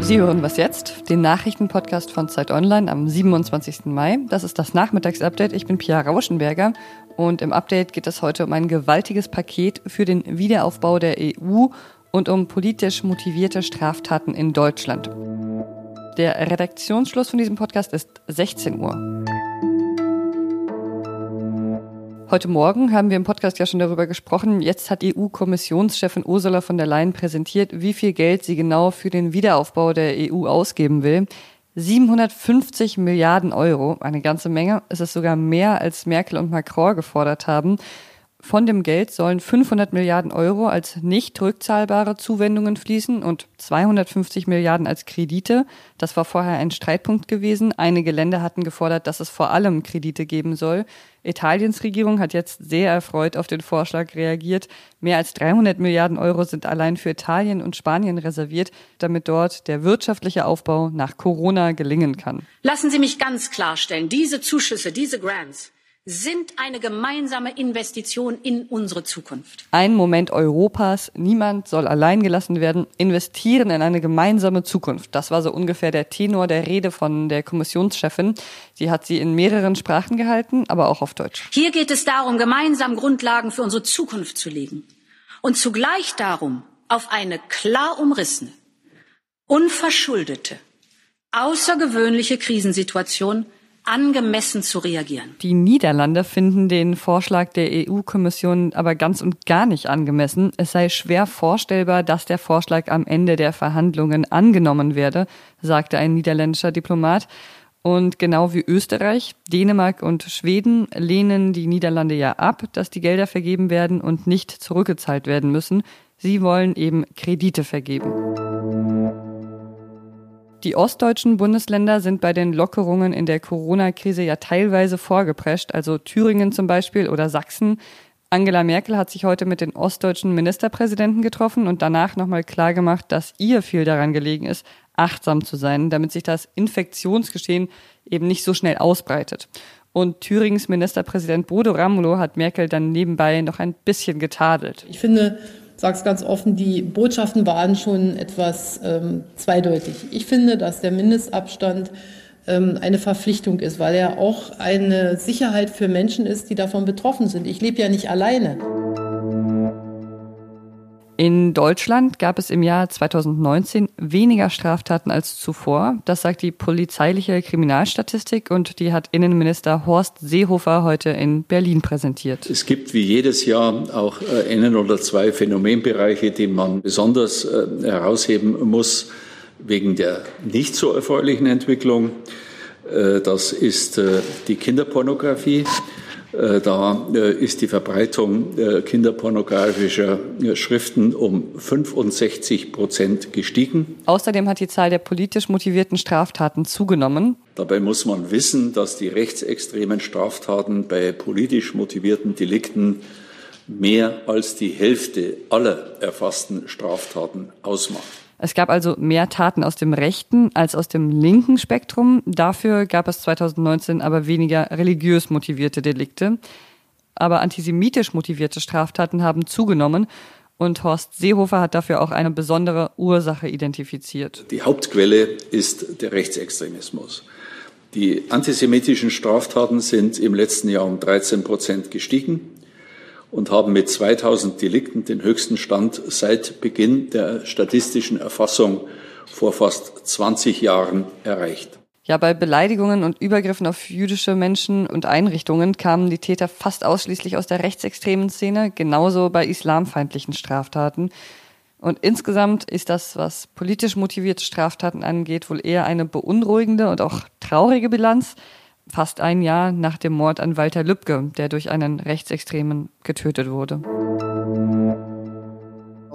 Sie hören was jetzt, den Nachrichtenpodcast von Zeit Online am 27. Mai. Das ist das Nachmittagsupdate. Ich bin Pia Rauschenberger und im Update geht es heute um ein gewaltiges Paket für den Wiederaufbau der EU und um politisch motivierte Straftaten in Deutschland. Der Redaktionsschluss von diesem Podcast ist 16 Uhr. Heute Morgen haben wir im Podcast ja schon darüber gesprochen. Jetzt hat EU-Kommissionschefin Ursula von der Leyen präsentiert, wie viel Geld sie genau für den Wiederaufbau der EU ausgeben will. 750 Milliarden Euro, eine ganze Menge. Es ist sogar mehr, als Merkel und Macron gefordert haben. Von dem Geld sollen 500 Milliarden Euro als nicht rückzahlbare Zuwendungen fließen und 250 Milliarden als Kredite. Das war vorher ein Streitpunkt gewesen. Einige Länder hatten gefordert, dass es vor allem Kredite geben soll. Italiens Regierung hat jetzt sehr erfreut auf den Vorschlag reagiert. Mehr als 300 Milliarden Euro sind allein für Italien und Spanien reserviert, damit dort der wirtschaftliche Aufbau nach Corona gelingen kann. Lassen Sie mich ganz klarstellen, diese Zuschüsse, diese Grants, sind eine gemeinsame Investition in unsere Zukunft. Ein Moment Europas, niemand soll allein gelassen werden, investieren in eine gemeinsame Zukunft. Das war so ungefähr der Tenor der Rede von der Kommissionschefin. Sie hat sie in mehreren Sprachen gehalten, aber auch auf Deutsch. Hier geht es darum, gemeinsam Grundlagen für unsere Zukunft zu legen und zugleich darum, auf eine klar umrissene, unverschuldete, außergewöhnliche Krisensituation angemessen zu reagieren. Die Niederlande finden den Vorschlag der EU-Kommission aber ganz und gar nicht angemessen. Es sei schwer vorstellbar, dass der Vorschlag am Ende der Verhandlungen angenommen werde, sagte ein niederländischer Diplomat. Und genau wie Österreich, Dänemark und Schweden lehnen die Niederlande ja ab, dass die Gelder vergeben werden und nicht zurückgezahlt werden müssen. Sie wollen eben Kredite vergeben. Die ostdeutschen Bundesländer sind bei den Lockerungen in der Corona-Krise ja teilweise vorgeprescht, also Thüringen zum Beispiel oder Sachsen. Angela Merkel hat sich heute mit den ostdeutschen Ministerpräsidenten getroffen und danach nochmal klargemacht, dass ihr viel daran gelegen ist, achtsam zu sein, damit sich das Infektionsgeschehen eben nicht so schnell ausbreitet. Und Thürings Ministerpräsident Bodo Ramelow hat Merkel dann nebenbei noch ein bisschen getadelt. Ich finde, sage es ganz offen, die Botschaften waren schon etwas ähm, zweideutig. Ich finde, dass der Mindestabstand ähm, eine Verpflichtung ist, weil er auch eine Sicherheit für Menschen ist, die davon betroffen sind. Ich lebe ja nicht alleine. In Deutschland gab es im Jahr 2019 weniger Straftaten als zuvor. Das sagt die polizeiliche Kriminalstatistik und die hat Innenminister Horst Seehofer heute in Berlin präsentiert. Es gibt wie jedes Jahr auch äh, einen oder zwei Phänomenbereiche, die man besonders äh, herausheben muss wegen der nicht so erfreulichen Entwicklung. Äh, das ist die Kinderpornografie. Äh, da äh, ist die Verbreitung äh, kinderpornografischer Schriften um 65 Prozent gestiegen. Außerdem hat die Zahl der politisch motivierten Straftaten zugenommen. Dabei muss man wissen, dass die rechtsextremen Straftaten bei politisch motivierten Delikten mehr als die Hälfte aller erfassten Straftaten ausmachen. Es gab also mehr Taten aus dem rechten als aus dem linken Spektrum. Dafür gab es 2019 aber weniger religiös motivierte Delikte. Aber antisemitisch motivierte Straftaten haben zugenommen und Horst Seehofer hat dafür auch eine besondere Ursache identifiziert. Die Hauptquelle ist der Rechtsextremismus. Die antisemitischen Straftaten sind im letzten Jahr um 13 Prozent gestiegen und haben mit 2000 Delikten den höchsten Stand seit Beginn der statistischen Erfassung vor fast 20 Jahren erreicht. Ja, bei Beleidigungen und Übergriffen auf jüdische Menschen und Einrichtungen kamen die Täter fast ausschließlich aus der rechtsextremen Szene, genauso bei islamfeindlichen Straftaten. Und insgesamt ist das, was politisch motivierte Straftaten angeht, wohl eher eine beunruhigende und auch traurige Bilanz fast ein Jahr nach dem Mord an Walter Lübcke, der durch einen Rechtsextremen getötet wurde.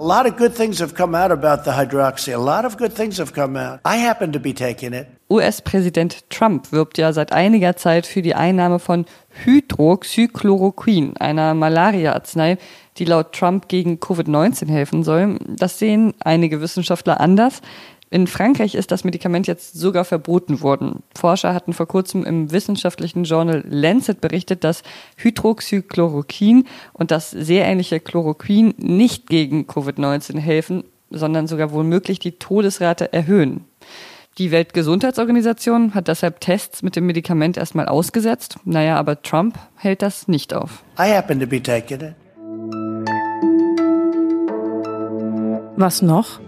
A lot of good things have come out about the hydroxy. A lot of good things have come out. I happen to be taking it. US-Präsident Trump wirbt ja seit einiger Zeit für die Einnahme von Hydroxychloroquin, einer Malaria-Arznei, die laut Trump gegen Covid-19 helfen soll. Das sehen einige Wissenschaftler anders. In Frankreich ist das Medikament jetzt sogar verboten worden. Forscher hatten vor kurzem im wissenschaftlichen Journal Lancet berichtet, dass Hydroxychloroquin und das sehr ähnliche Chloroquin nicht gegen Covid-19 helfen, sondern sogar womöglich die Todesrate erhöhen. Die Weltgesundheitsorganisation hat deshalb Tests mit dem Medikament erstmal ausgesetzt. Naja, aber Trump hält das nicht auf. I happen to be taking it. Was noch?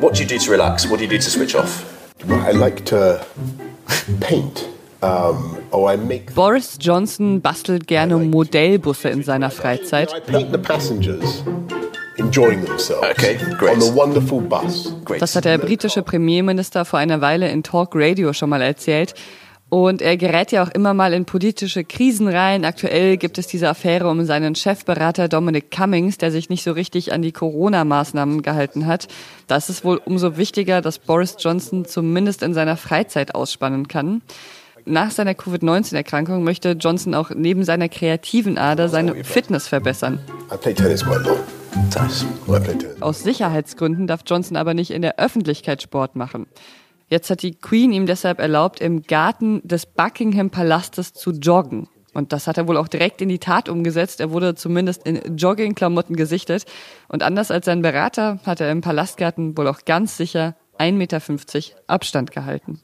What do you do to relax? What do you do to switch off? I like to paint. Um, or I make Boris Johnson bastelt gerne Modellbusse in seiner Freizeit. I paint the passengers enjoying themselves Okay, great. on the wonderful bus. Great. Das hat der britische Premierminister vor einer Weile in Talk Radio schon mal erzählt. Und er gerät ja auch immer mal in politische Krisen rein. Aktuell gibt es diese Affäre um seinen Chefberater Dominic Cummings, der sich nicht so richtig an die Corona-Maßnahmen gehalten hat. Da ist es wohl umso wichtiger, dass Boris Johnson zumindest in seiner Freizeit ausspannen kann. Nach seiner Covid-19-Erkrankung möchte Johnson auch neben seiner kreativen Ader seine Fitness verbessern. I play tennis quite a lot. Nice. I play tennis. Aus Sicherheitsgründen darf Johnson aber nicht in der Öffentlichkeit Sport machen. Jetzt hat die Queen ihm deshalb erlaubt, im Garten des Buckingham Palastes zu joggen. Und das hat er wohl auch direkt in die Tat umgesetzt. Er wurde zumindest in Joggingklamotten gesichtet. Und anders als sein Berater hat er im Palastgarten wohl auch ganz sicher 1,50 Meter Abstand gehalten.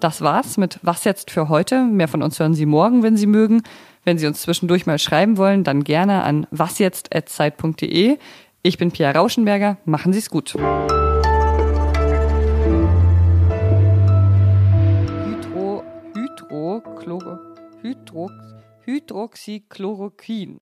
Das war's mit Was jetzt für heute. Mehr von uns hören Sie morgen, wenn Sie mögen. Wenn Sie uns zwischendurch mal schreiben wollen, dann gerne an wasjetzt.zeit.de. Ich bin Pia Rauschenberger. Machen Sie es gut. Hydro, Hydro, Chloro, Hydro, Hydroxychloroquin.